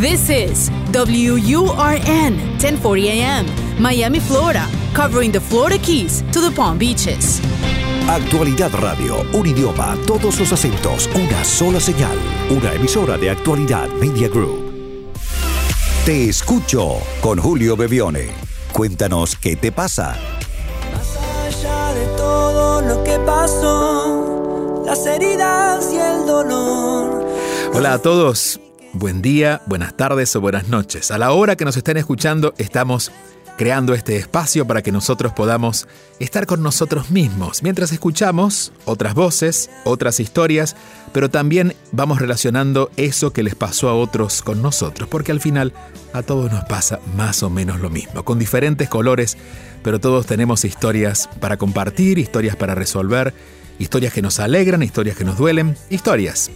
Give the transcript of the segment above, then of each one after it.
This is WURN 1040 AM, Miami, Florida, covering the Florida Keys to the Palm Beaches. Actualidad Radio, un idioma, todos los acentos, una sola señal. Una emisora de Actualidad Media Group. Te escucho con Julio Bebione. Cuéntanos qué te pasa. Más allá de todo lo que pasó, las heridas y el dolor. Hola a todos, buen día, buenas tardes o buenas noches. A la hora que nos estén escuchando, estamos creando este espacio para que nosotros podamos estar con nosotros mismos mientras escuchamos otras voces, otras historias, pero también vamos relacionando eso que les pasó a otros con nosotros, porque al final a todos nos pasa más o menos lo mismo, con diferentes colores, pero todos tenemos historias para compartir, historias para resolver, historias que nos alegran, historias que nos duelen, historias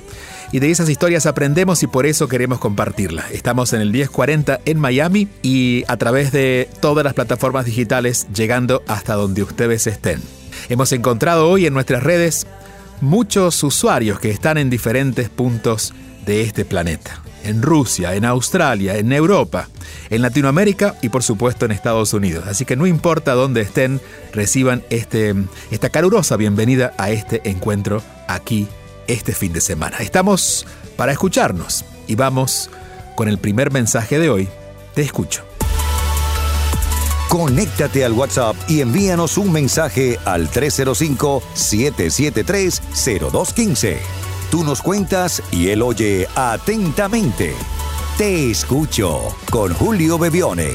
y de esas historias aprendemos y por eso queremos compartirla. Estamos en el 1040 en Miami y a través de todas las plataformas digitales llegando hasta donde ustedes estén. Hemos encontrado hoy en nuestras redes muchos usuarios que están en diferentes puntos de este planeta. En Rusia, en Australia, en Europa, en Latinoamérica y por supuesto en Estados Unidos. Así que no importa dónde estén, reciban este, esta calurosa bienvenida a este encuentro aquí este fin de semana. Estamos para escucharnos y vamos con el primer mensaje de hoy. Te escucho. Conéctate al WhatsApp y envíanos un mensaje al 305-773-0215. Tú nos cuentas y él oye atentamente. Te escucho con Julio Bebione.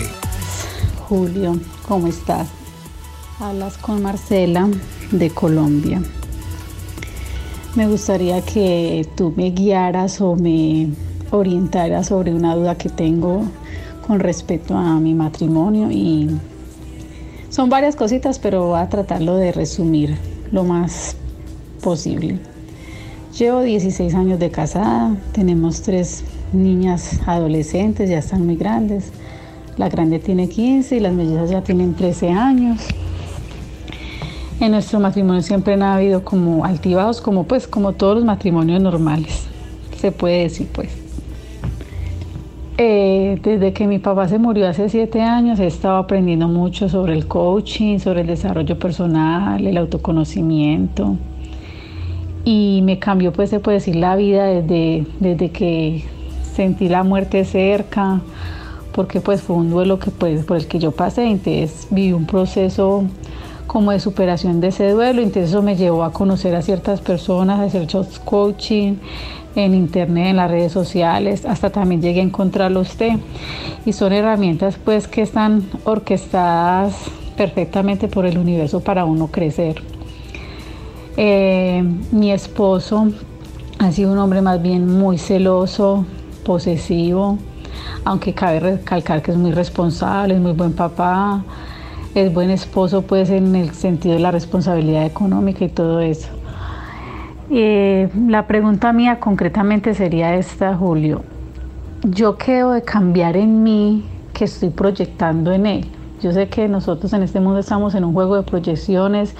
Julio, ¿cómo estás? Hablas con Marcela de Colombia. Me gustaría que tú me guiaras o me orientaras sobre una duda que tengo con respecto a mi matrimonio y son varias cositas, pero voy a tratarlo de resumir lo más posible. Llevo 16 años de casada, tenemos tres niñas adolescentes, ya están muy grandes. La grande tiene 15 y las mellizas ya tienen 13 años en nuestro matrimonio siempre han habido como altibados, como pues como todos los matrimonios normales, se puede decir pues. Eh, desde que mi papá se murió hace siete años he estado aprendiendo mucho sobre el coaching, sobre el desarrollo personal, el autoconocimiento y me cambió pues se puede decir la vida desde, desde que sentí la muerte cerca porque pues fue un duelo que pues por el que yo pasé entonces viví un proceso como de superación de ese duelo. Entonces eso me llevó a conocer a ciertas personas, a hacer coaching en internet, en las redes sociales, hasta también llegué a encontrarlo usted. Y son herramientas pues que están orquestadas perfectamente por el universo para uno crecer. Eh, mi esposo ha sido un hombre más bien muy celoso, posesivo, aunque cabe recalcar que es muy responsable, es muy buen papá, es buen esposo pues en el sentido de la responsabilidad económica y todo eso. Eh, la pregunta mía concretamente sería esta, Julio. ¿Yo qué debo de cambiar en mí que estoy proyectando en él? Yo sé que nosotros en este mundo estamos en un juego de proyecciones,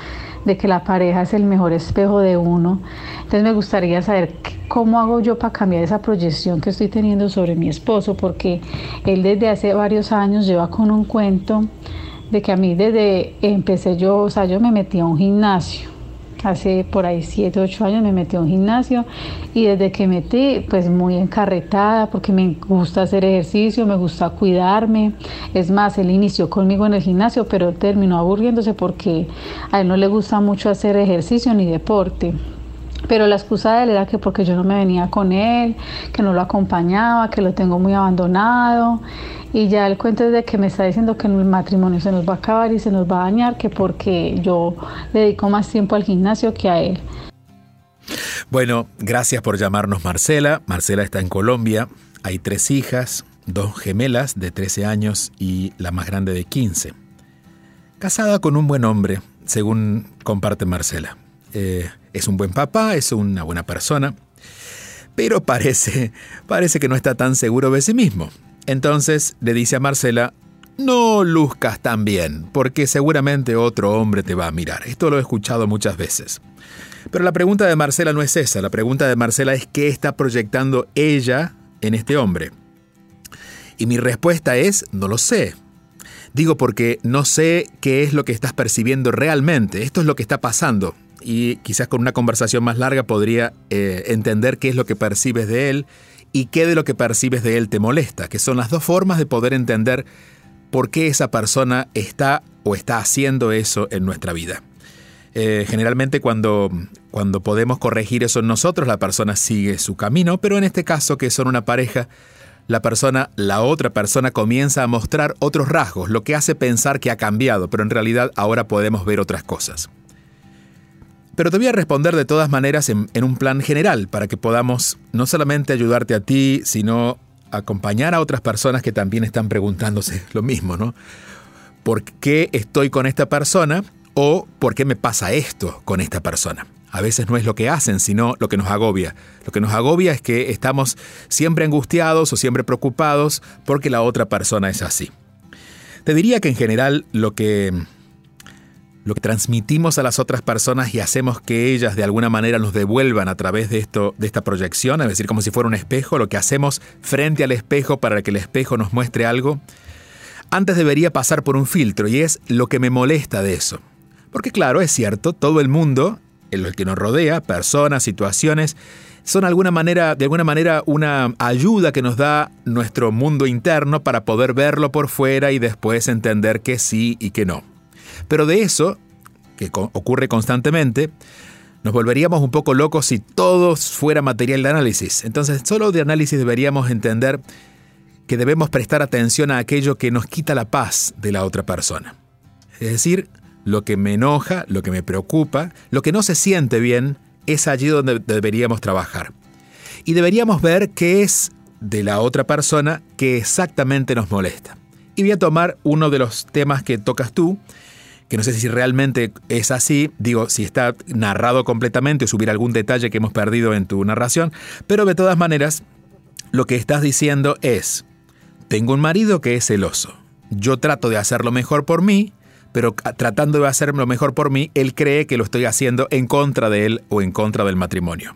de que la pareja es el mejor espejo de uno. Entonces me gustaría saber cómo hago yo para cambiar esa proyección que estoy teniendo sobre mi esposo, porque él desde hace varios años lleva con un cuento de que a mí desde empecé yo, o sea, yo me metí a un gimnasio. Hace por ahí 7, 8 años me metí a un gimnasio y desde que metí, pues muy encarretada porque me gusta hacer ejercicio, me gusta cuidarme. Es más, él inició conmigo en el gimnasio, pero terminó aburriéndose porque a él no le gusta mucho hacer ejercicio ni deporte. Pero la excusa de él era que porque yo no me venía con él, que no lo acompañaba, que lo tengo muy abandonado. Y ya el cuento es de que me está diciendo que el matrimonio se nos va a acabar y se nos va a dañar, que porque yo le dedico más tiempo al gimnasio que a él. Bueno, gracias por llamarnos Marcela. Marcela está en Colombia. Hay tres hijas, dos gemelas de 13 años y la más grande de 15. Casada con un buen hombre, según comparte Marcela. Eh, es un buen papá, es una buena persona, pero parece, parece que no está tan seguro de sí mismo. Entonces le dice a Marcela, no luzcas tan bien, porque seguramente otro hombre te va a mirar. Esto lo he escuchado muchas veces. Pero la pregunta de Marcela no es esa, la pregunta de Marcela es qué está proyectando ella en este hombre. Y mi respuesta es, no lo sé. Digo porque no sé qué es lo que estás percibiendo realmente. Esto es lo que está pasando. Y quizás con una conversación más larga podría eh, entender qué es lo que percibes de él y qué de lo que percibes de él te molesta, que son las dos formas de poder entender por qué esa persona está o está haciendo eso en nuestra vida. Eh, generalmente cuando, cuando podemos corregir eso en nosotros, la persona sigue su camino, pero en este caso que son una pareja, la persona, la otra persona comienza a mostrar otros rasgos, lo que hace pensar que ha cambiado, pero en realidad ahora podemos ver otras cosas. Pero te voy a responder de todas maneras en, en un plan general, para que podamos no solamente ayudarte a ti, sino acompañar a otras personas que también están preguntándose lo mismo, ¿no? ¿Por qué estoy con esta persona? o por qué me pasa esto con esta persona. A veces no es lo que hacen, sino lo que nos agobia. Lo que nos agobia es que estamos siempre angustiados o siempre preocupados porque la otra persona es así. Te diría que en general lo que lo que transmitimos a las otras personas y hacemos que ellas de alguna manera nos devuelvan a través de esto de esta proyección, es decir, como si fuera un espejo, lo que hacemos frente al espejo para que el espejo nos muestre algo, antes debería pasar por un filtro y es lo que me molesta de eso. Porque claro, es cierto, todo el mundo, el que nos rodea, personas, situaciones, son alguna manera, de alguna manera una ayuda que nos da nuestro mundo interno para poder verlo por fuera y después entender que sí y que no. Pero de eso, que ocurre constantemente, nos volveríamos un poco locos si todo fuera material de análisis. Entonces, solo de análisis deberíamos entender que debemos prestar atención a aquello que nos quita la paz de la otra persona. Es decir, lo que me enoja, lo que me preocupa, lo que no se siente bien, es allí donde deberíamos trabajar. Y deberíamos ver qué es de la otra persona que exactamente nos molesta. Y voy a tomar uno de los temas que tocas tú, que no sé si realmente es así, digo, si está narrado completamente o subir algún detalle que hemos perdido en tu narración, pero de todas maneras, lo que estás diciendo es, tengo un marido que es celoso, yo trato de hacerlo mejor por mí, pero tratando de hacer lo mejor por mí, él cree que lo estoy haciendo en contra de él o en contra del matrimonio.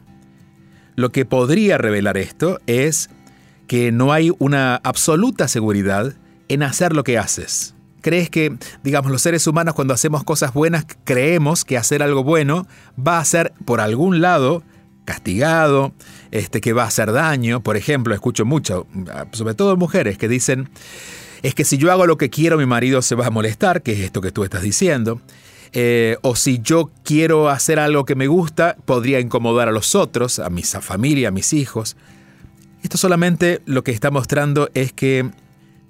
Lo que podría revelar esto es que no hay una absoluta seguridad en hacer lo que haces. Crees que, digamos, los seres humanos cuando hacemos cosas buenas creemos que hacer algo bueno va a ser por algún lado castigado, este que va a hacer daño. Por ejemplo, escucho mucho, sobre todo mujeres que dicen, es que si yo hago lo que quiero, mi marido se va a molestar, que es esto que tú estás diciendo. Eh, o si yo quiero hacer algo que me gusta, podría incomodar a los otros, a mi familia, a mis hijos. Esto solamente lo que está mostrando es que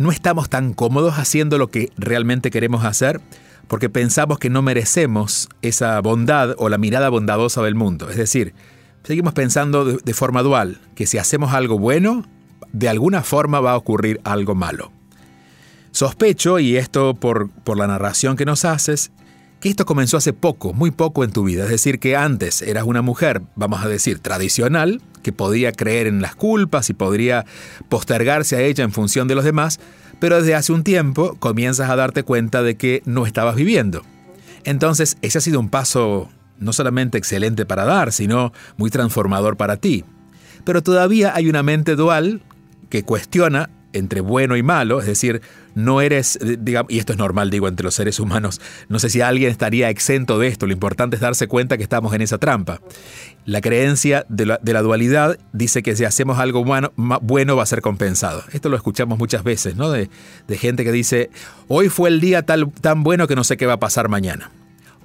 no estamos tan cómodos haciendo lo que realmente queremos hacer porque pensamos que no merecemos esa bondad o la mirada bondadosa del mundo. Es decir, seguimos pensando de forma dual, que si hacemos algo bueno, de alguna forma va a ocurrir algo malo. Sospecho, y esto por, por la narración que nos haces, que esto comenzó hace poco, muy poco en tu vida. Es decir, que antes eras una mujer, vamos a decir, tradicional, que podía creer en las culpas y podría postergarse a ella en función de los demás, pero desde hace un tiempo comienzas a darte cuenta de que no estabas viviendo. Entonces, ese ha sido un paso no solamente excelente para dar, sino muy transformador para ti. Pero todavía hay una mente dual que cuestiona entre bueno y malo, es decir, no eres, eh, digamos, y esto es normal, digo, entre los seres humanos, no sé si alguien estaría exento de esto, lo importante es darse cuenta que estamos en esa trampa. La creencia de la, dualidad dice que si hacemos algo bueno, bueno, va a ser compensado. Esto lo escuchamos muchas veces, ¿no? De, de gente que dice, hoy fue el día tal, tan bueno que no sé qué va a pasar mañana.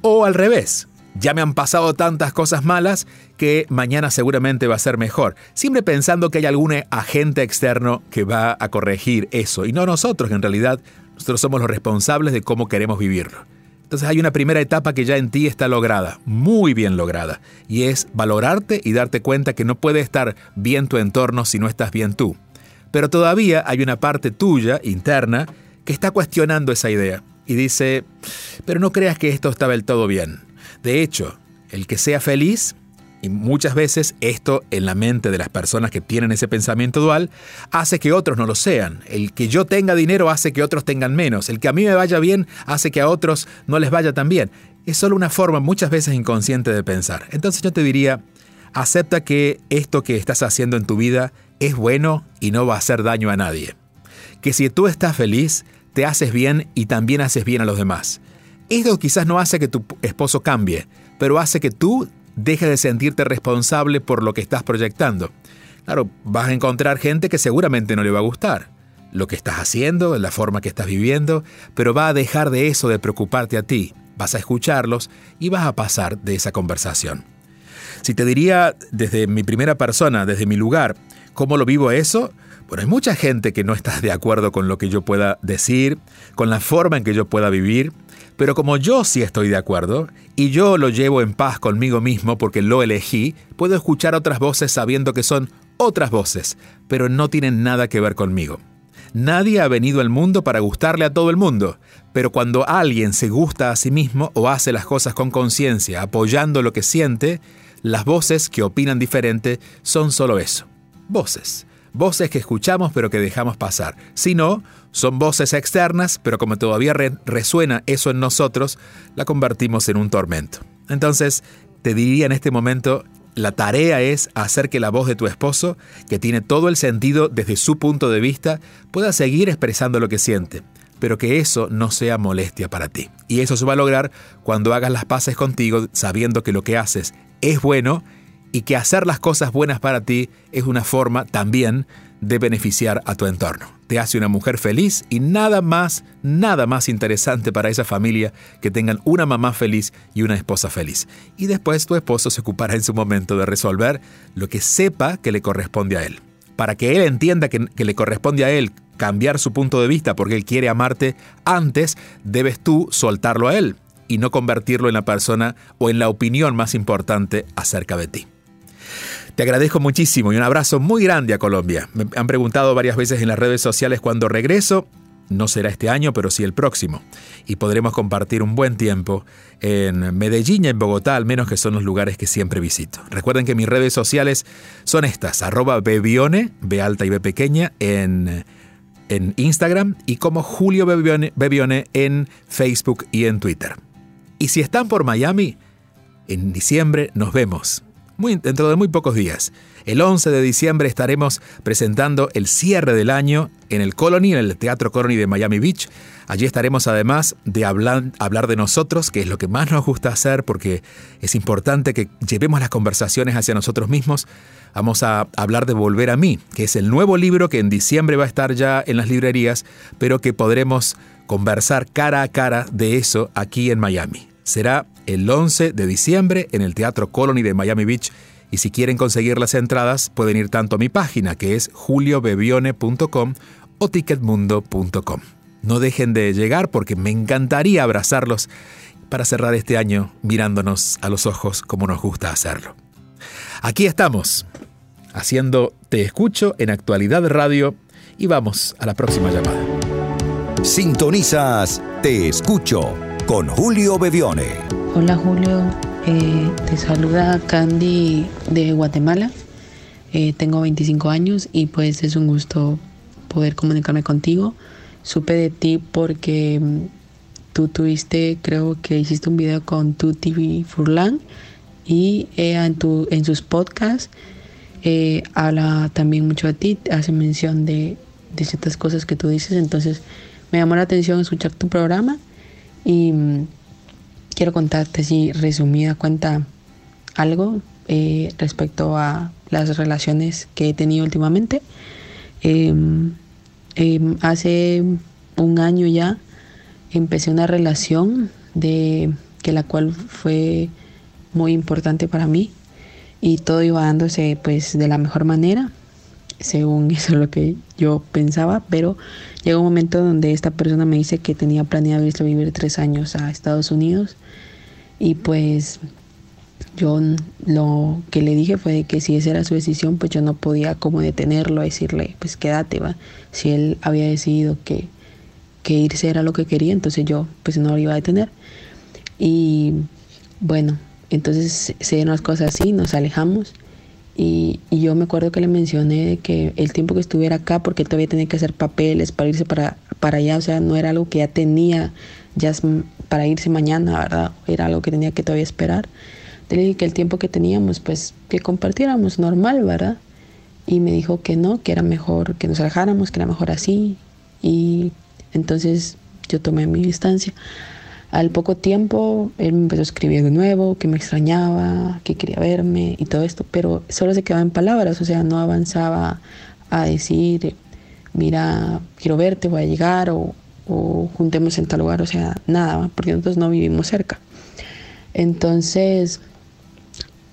O al revés, ya me han pasado tantas cosas malas que mañana seguramente va a ser mejor. Siempre pensando que hay algún agente externo que va a corregir eso. Y no nosotros, en realidad nosotros somos los responsables de cómo queremos vivirlo. Entonces hay una primera etapa que ya en ti está lograda, muy bien lograda, y es valorarte y darte cuenta que no puede estar bien tu entorno si no estás bien tú. Pero todavía hay una parte tuya, interna, que está cuestionando esa idea y dice, pero no creas que esto está del todo bien. De hecho, el que sea feliz, y muchas veces esto en la mente de las personas que tienen ese pensamiento dual, hace que otros no lo sean. El que yo tenga dinero hace que otros tengan menos. El que a mí me vaya bien hace que a otros no les vaya tan bien. Es solo una forma muchas veces inconsciente de pensar. Entonces yo te diría, acepta que esto que estás haciendo en tu vida es bueno y no va a hacer daño a nadie. que si tú estás feliz, te haces bien y también haces bien a los demás. Esto quizás no hace que tu esposo cambie, pero hace que tú dejes de sentirte responsable por lo que estás proyectando. Claro, vas a encontrar gente que seguramente no le va a gustar lo que estás haciendo, la forma que estás viviendo, pero va a dejar de eso de preocuparte a ti. Vas a escucharlos y vas a pasar de esa conversación. Si te diría desde mi primera persona, desde mi lugar, cómo lo vivo eso, bueno, hay mucha gente que no está de acuerdo con lo que yo pueda decir, con la forma en que yo pueda vivir, pero como yo sí estoy de acuerdo y yo lo llevo en paz conmigo mismo porque lo elegí, puedo escuchar otras voces sabiendo que son otras voces, pero no tienen nada que ver conmigo. Nadie ha venido al mundo para gustarle a todo el mundo, pero cuando alguien se gusta a sí mismo o hace las cosas con conciencia, apoyando lo que siente, las voces que opinan diferente son solo eso, voces. Voces que escuchamos pero que dejamos pasar. Si no, son voces externas, pero como todavía resuena eso en nosotros, la convertimos en un tormento. Entonces, te diría en este momento, la tarea es hacer que la voz de tu esposo, que tiene todo el sentido desde su punto de vista, pueda seguir expresando lo que siente, pero que eso no sea molestia para ti. Y eso se va a lograr cuando hagas las paces contigo sabiendo que lo que haces es bueno y que hacer las cosas buenas para ti es una forma también de beneficiar a tu entorno. Te hace una mujer feliz y nada más, nada más interesante para esa familia que tengan una mamá feliz y una esposa feliz. Y después tu esposo se ocupará en su momento de resolver lo que sepa que le corresponde a él. Para que él entienda que, le corresponde a él cambiar su punto de vista porque él quiere amarte antes, debes tú soltarlo a él y no convertirlo en la persona o en la opinión más importante acerca de ti. Te agradezco muchísimo y un abrazo muy grande a Colombia. Me han preguntado varias veces en las redes sociales cuándo regreso. No será este año, pero sí el próximo. Y podremos compartir un buen tiempo en Medellín y en Bogotá, al menos que son los lugares que siempre visito. Recuerden que mis redes sociales son estas, arroba bebione, B alta y B pequeña, en, en Instagram y como Julio Bebione, Bebione en Facebook y en Twitter. Y si están por Miami, en diciembre nos vemos dentro de muy pocos días. El 11 de diciembre estaremos presentando el cierre del año en el Colony, en el Teatro Colony de Miami Beach. Allí estaremos además de hablar, hablar de nosotros, que es lo que más nos gusta hacer porque es importante que llevemos las conversaciones hacia nosotros mismos. Vamos a hablar de Volver a mí, que es el nuevo libro que en diciembre va a estar ya en las librerías, pero que podremos conversar cara a cara de eso aquí en Miami. Será el 11 de diciembre en el Teatro Colony de Miami Beach. Y si quieren conseguir las entradas, pueden ir tanto a mi página, que es juliobebione.com o ticketmundo.com. No dejen de llegar porque me encantaría abrazarlos para cerrar este año mirándonos a los ojos como nos gusta hacerlo. Aquí estamos, haciendo Te Escucho en Actualidad Radio y vamos a la próxima llamada. Sintonizas Te Escucho con Julio Bebione. Hola Julio, eh, te saluda Candy de Guatemala. Eh, tengo 25 años y pues es un gusto poder comunicarme contigo. Supe de ti porque mm, tú tuviste, creo que hiciste un video con tu TV Furlan y en, tu, en sus podcasts eh, habla también mucho de ti, hace mención de, de ciertas cosas que tú dices. Entonces me llamó la atención escuchar tu programa y mm, quiero contarte si resumida cuenta algo eh, respecto a las relaciones que he tenido últimamente. Em, em, hace un año ya empecé una relación de que la cual fue muy importante para mí y todo iba dándose pues de la mejor manera según eso lo que yo pensaba, pero llegó un momento donde esta persona me dice que tenía planeado irse a vivir tres años a Estados Unidos y pues yo lo que le dije fue que si esa era su decisión, pues yo no podía como detenerlo a decirle, pues quédate, va. Si él había decidido que, que irse era lo que quería, entonces yo pues no lo iba a detener. Y bueno, entonces se dieron las cosas así, nos alejamos. Y, yo me acuerdo que le mencioné que el tiempo que estuviera acá, porque todavía tenía que hacer papeles para irse para, para allá, o sea, no era algo que ya tenía ya para irse mañana, ¿verdad? Era algo que tenía que todavía esperar. Le dije que el tiempo que teníamos, pues que compartiéramos normal, ¿verdad? Y me dijo que no, que era mejor que nos alejáramos, que era mejor así. y entonces yo tomé mi distancia. Al poco tiempo él me empezó a escribir de nuevo, que me extrañaba, que quería verme y todo esto, pero solo se quedaba en palabras, o sea, no avanzaba a decir, mira, quiero verte, voy a llegar o, o juntemos en tal lugar, o sea, nada, porque nosotros no vivimos cerca. Entonces,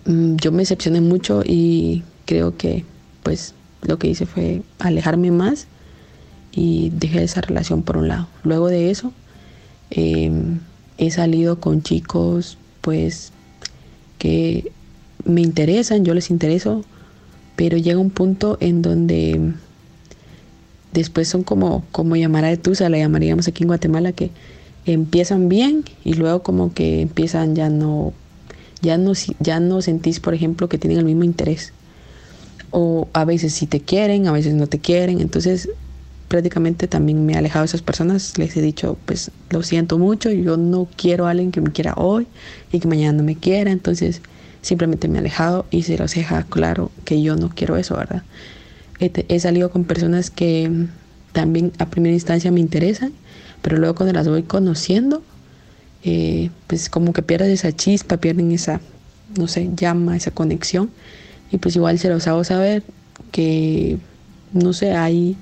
mm, yo me decepcioné mucho y creo que pues lo que hice fue alejarme más y dejé esa relación por un lado. Luego de eso, Em, he salido con chicos pues que me interesan, yo les intereso, pero llega un punto en donde después son como, como llamar a Tusa, la llamaríamos aquí en Guatemala, que empiezan bien y luego como que empiezan ya no, ya no, ya no sentís, por ejemplo, que tienen el mismo interés. O a veces sí te quieren, a veces no te quieren. Entonces prácticamente también me he alejado de esas personas. Les he dicho, pues lo siento mucho, yo no quiero a alguien que me quiera hoy y que mañana no me quiera. Entonces simplemente me he alejado y se los deja claro que yo no quiero eso, ¿verdad? He, salido con personas que también a primera instancia me interesan, pero luego cuando las voy conociendo, eh, pues como que pierden esa chispa, pierden esa, no sé, llama, esa conexión. Y pues igual se los hago saber que, no sé, hay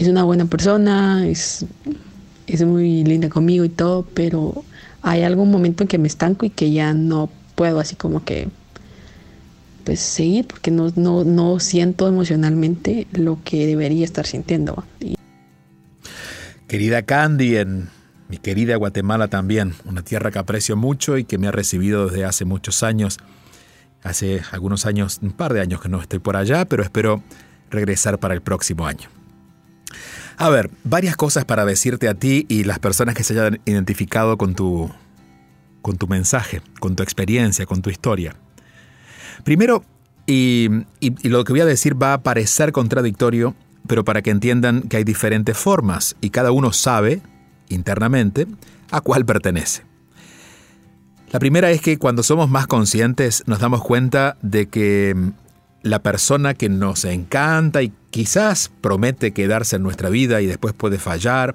es una buena persona, es, es muy linda conmigo y todo, pero hay algún momento en que me estanco y que ya no puedo así como que pues seguir porque no, no, no siento emocionalmente lo que debería estar sintiendo. Querida Candy, en mi querida Guatemala también, una tierra que aprecio mucho y que me ha recibido desde hace muchos años. Hace algunos años, un par de años que no estoy por allá, pero espero regresar para el próximo año. A ver, varias cosas para decirte a ti y las personas que se hayan identificado con tu, con tu mensaje, con tu experiencia, con tu historia. Primero, y, y, lo que voy a decir va a parecer contradictorio, pero para que entiendan que hay diferentes formas y cada uno sabe internamente a cuál pertenece. La primera es que cuando somos más conscientes nos damos cuenta de que la persona que nos encanta y quizás promete quedarse en nuestra vida y después puede fallar,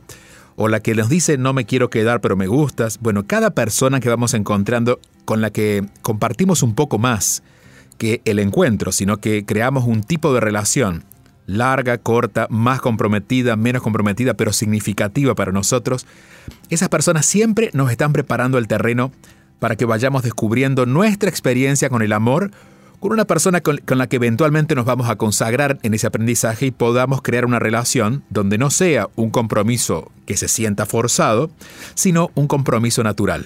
o la que nos dice no me quiero quedar pero me gustas, bueno, cada persona que vamos encontrando con la que compartimos un poco más que el encuentro, sino que creamos un tipo de relación larga, corta, más comprometida, menos comprometida, pero significativa para nosotros, esas personas siempre nos están preparando el terreno para que vayamos descubriendo nuestra experiencia con el amor con una persona con, la que eventualmente nos vamos a consagrar en ese aprendizaje y podamos crear una relación donde no sea un compromiso que se sienta forzado, sino un compromiso natural.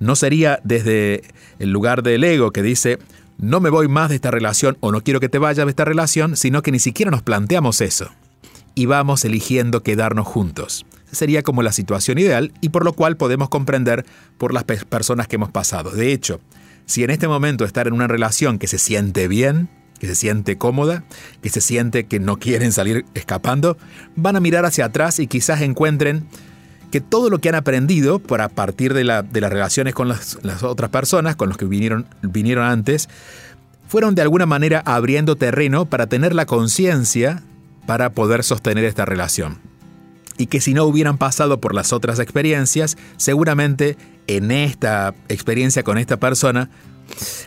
No sería desde el lugar del ego que dice, no me voy más de esta relación o no quiero que te vayas de esta relación, sino que ni siquiera nos planteamos eso. Y vamos eligiendo quedarnos juntos. Sería como la situación ideal y por lo cual podemos comprender por las personas que hemos pasado. De hecho, si en este momento estar en una relación que se siente bien, que se siente cómoda, que se siente que no quieren salir escapando, van a mirar hacia atrás y quizás encuentren que todo lo que han aprendido por a partir de, las relaciones con las, las, otras personas, con los que vinieron, vinieron antes, fueron de alguna manera abriendo terreno para tener la conciencia para poder sostener esta relación y que si no hubieran pasado por las otras experiencias, seguramente en esta experiencia con esta persona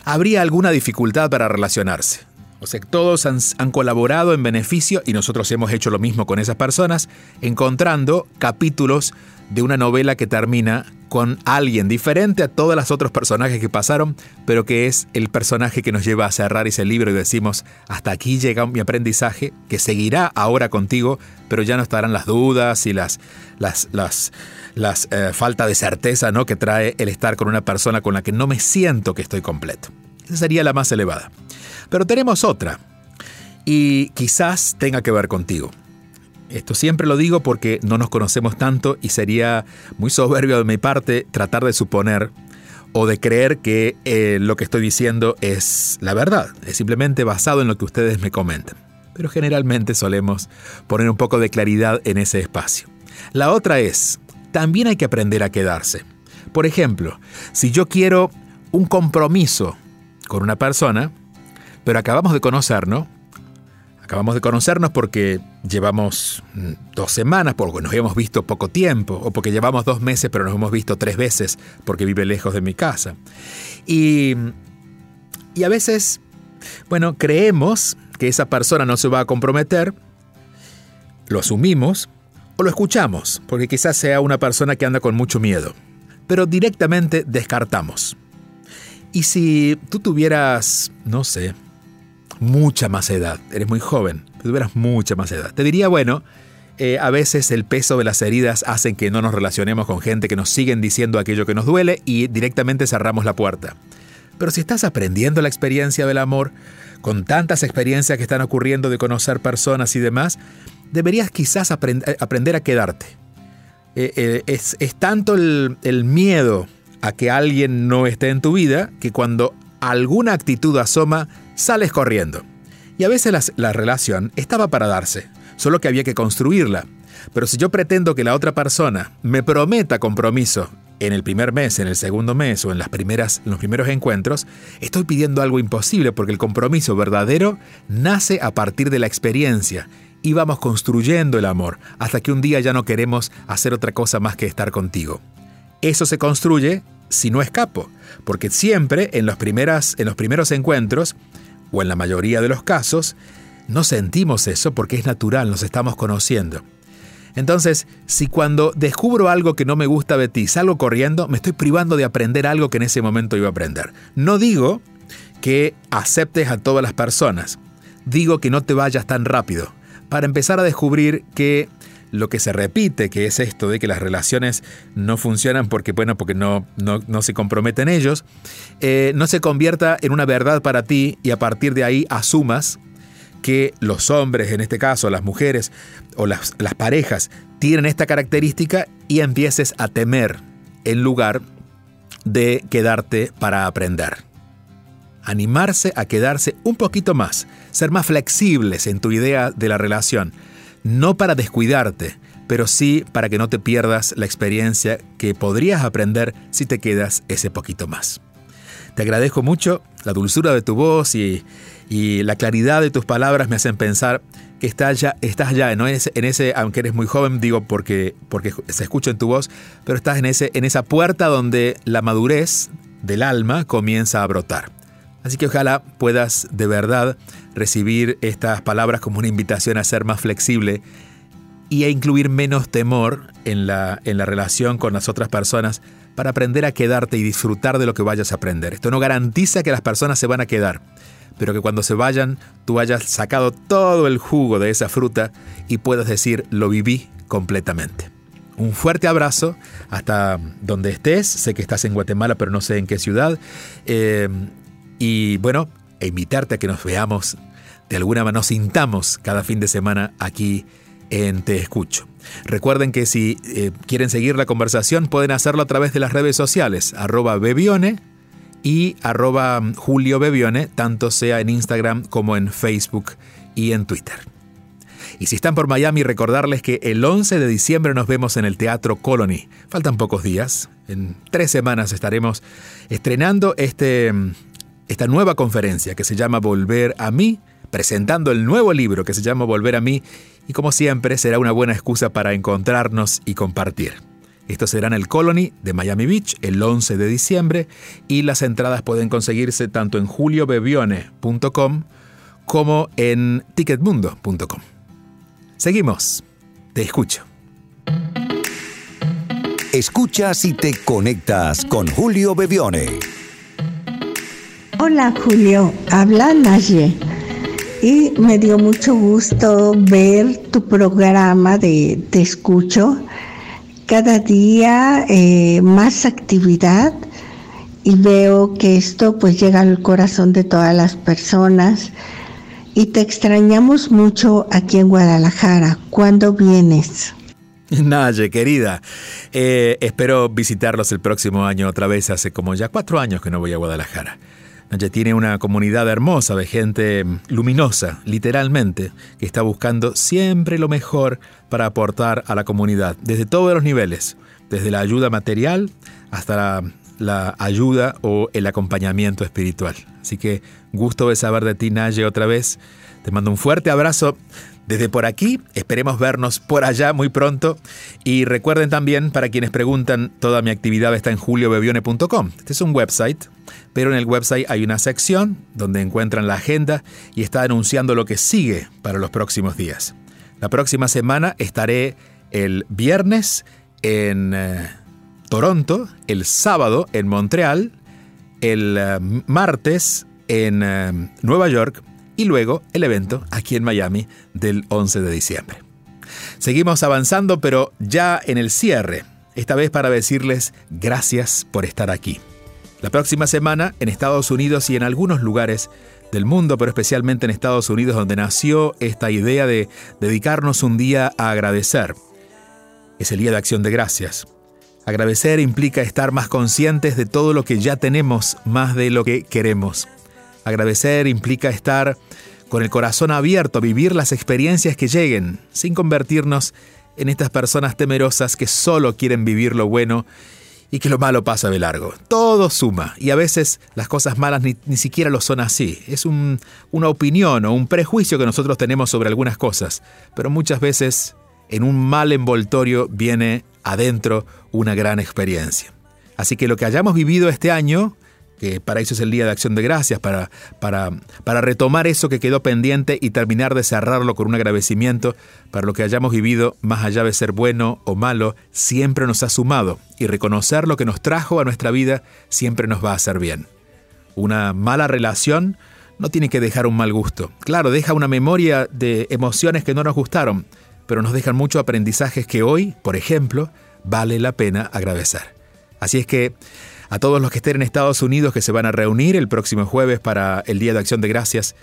habría alguna dificultad para relacionarse. O sea, todos han, colaborado en beneficio y nosotros hemos hecho lo mismo con esas personas, encontrando capítulos de una novela que termina con alguien diferente a todos los otros personajes que pasaron, pero que es el personaje que nos lleva a cerrar ese libro y decimos, hasta aquí llega mi aprendizaje, que seguirá ahora contigo, pero ya no estarán las dudas y las, las, las, las eh, falta de certeza ¿no? que trae el estar con una persona con la que no me siento que estoy completo. Esa sería la más elevada. Pero tenemos otra, y quizás tenga que ver contigo. Esto siempre lo digo porque no nos conocemos tanto y sería muy soberbio de mi parte tratar de suponer o de creer que eh, lo que estoy diciendo es la verdad, es simplemente basado en lo que ustedes me comentan. Pero generalmente solemos poner un poco de claridad en ese espacio. La otra es, también hay que aprender a quedarse. Por ejemplo, si yo quiero un compromiso con una persona, pero acabamos de conocernos, acabamos de conocernos porque llevamos mm, dos semanas, porque nos hemos visto poco tiempo, o porque llevamos dos meses pero nos hemos visto tres veces porque vive lejos de mi casa. Y, y a veces, bueno, creemos que esa persona no se va a comprometer, lo asumimos o lo escuchamos, porque quizás sea una persona que anda con mucho miedo, pero directamente descartamos. Y si tú tuvieras, no sé, mucha más edad, eres muy joven, pero tuvieras mucha más edad, te diría, bueno, eh, a veces el peso de las heridas hacen que no nos relacionemos con gente que nos siguen diciendo aquello que nos duele y directamente cerramos la puerta. Pero si estás aprendiendo la experiencia del amor, con tantas experiencias que están ocurriendo de conocer personas y demás, deberías quizás eh, aprender a quedarte. Eh, es, tanto el, el miedo a que alguien no esté en tu vida que cuando alguna actitud asoma, sales corriendo. Y a veces la, relación estaba para darse, solo que había que construirla. Pero si yo pretendo que la otra persona me prometa compromiso en el primer mes, en el segundo mes o en, las primeras, los primeros encuentros, estoy pidiendo algo imposible porque el compromiso verdadero nace a partir de la experiencia y vamos construyendo el amor hasta que un día ya no queremos hacer otra cosa más que estar contigo. Eso se construye si no escapo, porque siempre en los, primeras, en los primeros encuentros, o en la mayoría de los casos, no sentimos eso porque es natural, nos estamos conociendo. Entonces, si cuando descubro algo que no me gusta de ti salgo corriendo, me estoy privando de aprender algo que en ese momento iba a aprender. No digo que aceptes a todas las personas, digo que no te vayas tan rápido, para empezar a descubrir que lo que se repite, que es esto de que las relaciones no funcionan porque, bueno, porque no, no, se comprometen ellos, eh, no se convierta en una verdad para ti y a partir de ahí asumas que los hombres, en este caso las mujeres o las, las parejas, tienen esta característica y empieces a temer en lugar de quedarte para aprender. Animarse a quedarse un poquito más, ser más flexibles en tu idea de la relación no para descuidarte, pero sí para que no te pierdas la experiencia que podrías aprender si te quedas ese poquito más. Te agradezco mucho la dulzura de tu voz y, la claridad de tus palabras me hacen pensar que estás ya, estás ya en, ese, en ese, aunque eres muy joven, digo porque, porque se escucha en tu voz, pero estás en, ese, en esa puerta donde la madurez del alma comienza a brotar. Así que ojalá puedas de verdad recibir estas palabras como una invitación a ser más flexible y a incluir menos temor en la, en la relación con las otras personas para aprender a quedarte y disfrutar de lo que vayas a aprender. Esto no garantiza que las personas se van a quedar, pero que cuando se vayan tú hayas sacado todo el jugo de esa fruta y puedas decir lo viví completamente. Un fuerte abrazo hasta donde estés. Sé que estás en Guatemala, pero no sé en qué ciudad. Eh, y bueno, e invitarte a que nos veamos, de alguna manera nos sintamos cada fin de semana aquí en Te Escucho. Recuerden que si eh, quieren seguir la conversación pueden hacerlo a través de las redes sociales, arroba Bebione y arroba Julio Bebione, tanto sea en Instagram como en Facebook y en Twitter. Y si están por Miami, recordarles que el 11 de diciembre nos vemos en el Teatro Colony. Faltan pocos días, en tres semanas estaremos estrenando este esta nueva conferencia que se llama Volver a mí, presentando el nuevo libro que se llama Volver a mí y como siempre será una buena excusa para encontrarnos y compartir. Esto será en el Colony de Miami Beach el 11 de diciembre y las entradas pueden conseguirse tanto en juliobebione.com como en ticketmundo.com. Seguimos. Te escucho. Escuchas y te conectas con Julio Bebione. Hola Julio, habla Naye. Y me dio mucho gusto ver tu programa de Te Escucho. Cada día eh, más actividad y veo que esto pues llega al corazón de todas las personas. Y te extrañamos mucho aquí en Guadalajara. ¿Cuándo vienes? Naye, querida, eh, espero visitarlos el próximo año otra vez. Hace como ya cuatro años que no voy a Guadalajara. Ella tiene una comunidad hermosa de gente luminosa, literalmente, que está buscando siempre lo mejor para aportar a la comunidad, desde todos los niveles, desde la ayuda material hasta la, ayuda o el acompañamiento espiritual. Así que gusto de saber de ti, Naye, otra vez. Te mando un fuerte abrazo desde por aquí, esperemos vernos por allá muy pronto. Y recuerden también, para quienes preguntan, toda mi actividad está en juliobevione.com. Este es un website, pero en el website hay una sección donde encuentran la agenda y está anunciando lo que sigue para los próximos días. La próxima semana estaré el viernes en eh, Toronto, el sábado en Montreal, el eh, martes en eh, Nueva York y luego el evento aquí en Miami del 11 de diciembre. Seguimos avanzando, pero ya en el cierre, esta vez para decirles gracias por estar aquí. La próxima semana en Estados Unidos y en algunos lugares del mundo, pero especialmente en Estados Unidos, donde nació esta idea de dedicarnos un día a agradecer. Es el Día de Acción de Gracias. Agradecer implica estar más conscientes de todo lo que ya tenemos, más de lo que queremos. Agradecer implica estar con el corazón abierto, vivir las experiencias que lleguen, sin convertirnos en estas personas temerosas que solo quieren vivir lo bueno y que lo malo pasa de largo. Todo suma y a veces las cosas malas ni, siquiera lo son así. Es una opinión o un prejuicio que nosotros tenemos sobre algunas cosas, pero muchas veces en un mal envoltorio viene adentro una gran experiencia. Así que lo que hayamos vivido este año para eso es el Día de Acción de Gracias, para, para, para retomar eso que quedó pendiente y terminar de cerrarlo con un agradecimiento para lo que hayamos vivido, más allá de ser bueno o malo, siempre nos ha sumado y reconocer lo que nos trajo a nuestra vida siempre nos va a hacer bien. Una mala relación no tiene que dejar un mal gusto. Claro, deja una memoria de emociones que no nos gustaron, pero nos dejan muchos aprendizajes que hoy, por ejemplo, vale la pena agradecer. Así es que a todos los que estén en Estados Unidos que se van a reunir el próximo jueves para el Día de Acción de Gracias,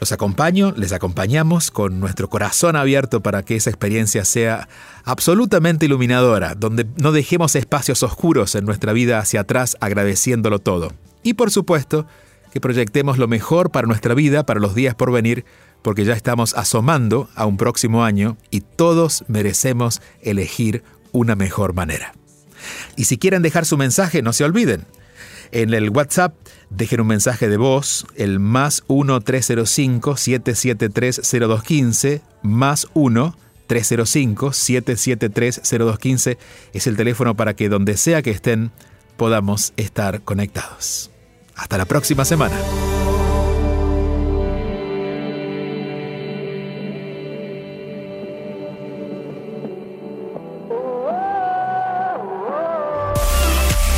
los acompaño, les acompañamos con nuestro corazón abierto para que esa experiencia sea absolutamente iluminadora, donde no dejemos espacios oscuros en nuestra vida hacia atrás agradeciéndolo todo. Y por supuesto, que proyectemos lo mejor para nuestra vida, para los días por venir, porque ya estamos asomando a un próximo año y todos merecemos elegir una mejor manera. Y si quieren dejar su mensaje, no se olviden. En el WhatsApp dejen un mensaje de voz, el más 1-305-773-0215, más 1-305-773-0215 es el teléfono para que donde sea que estén podamos estar conectados. Hasta la próxima semana.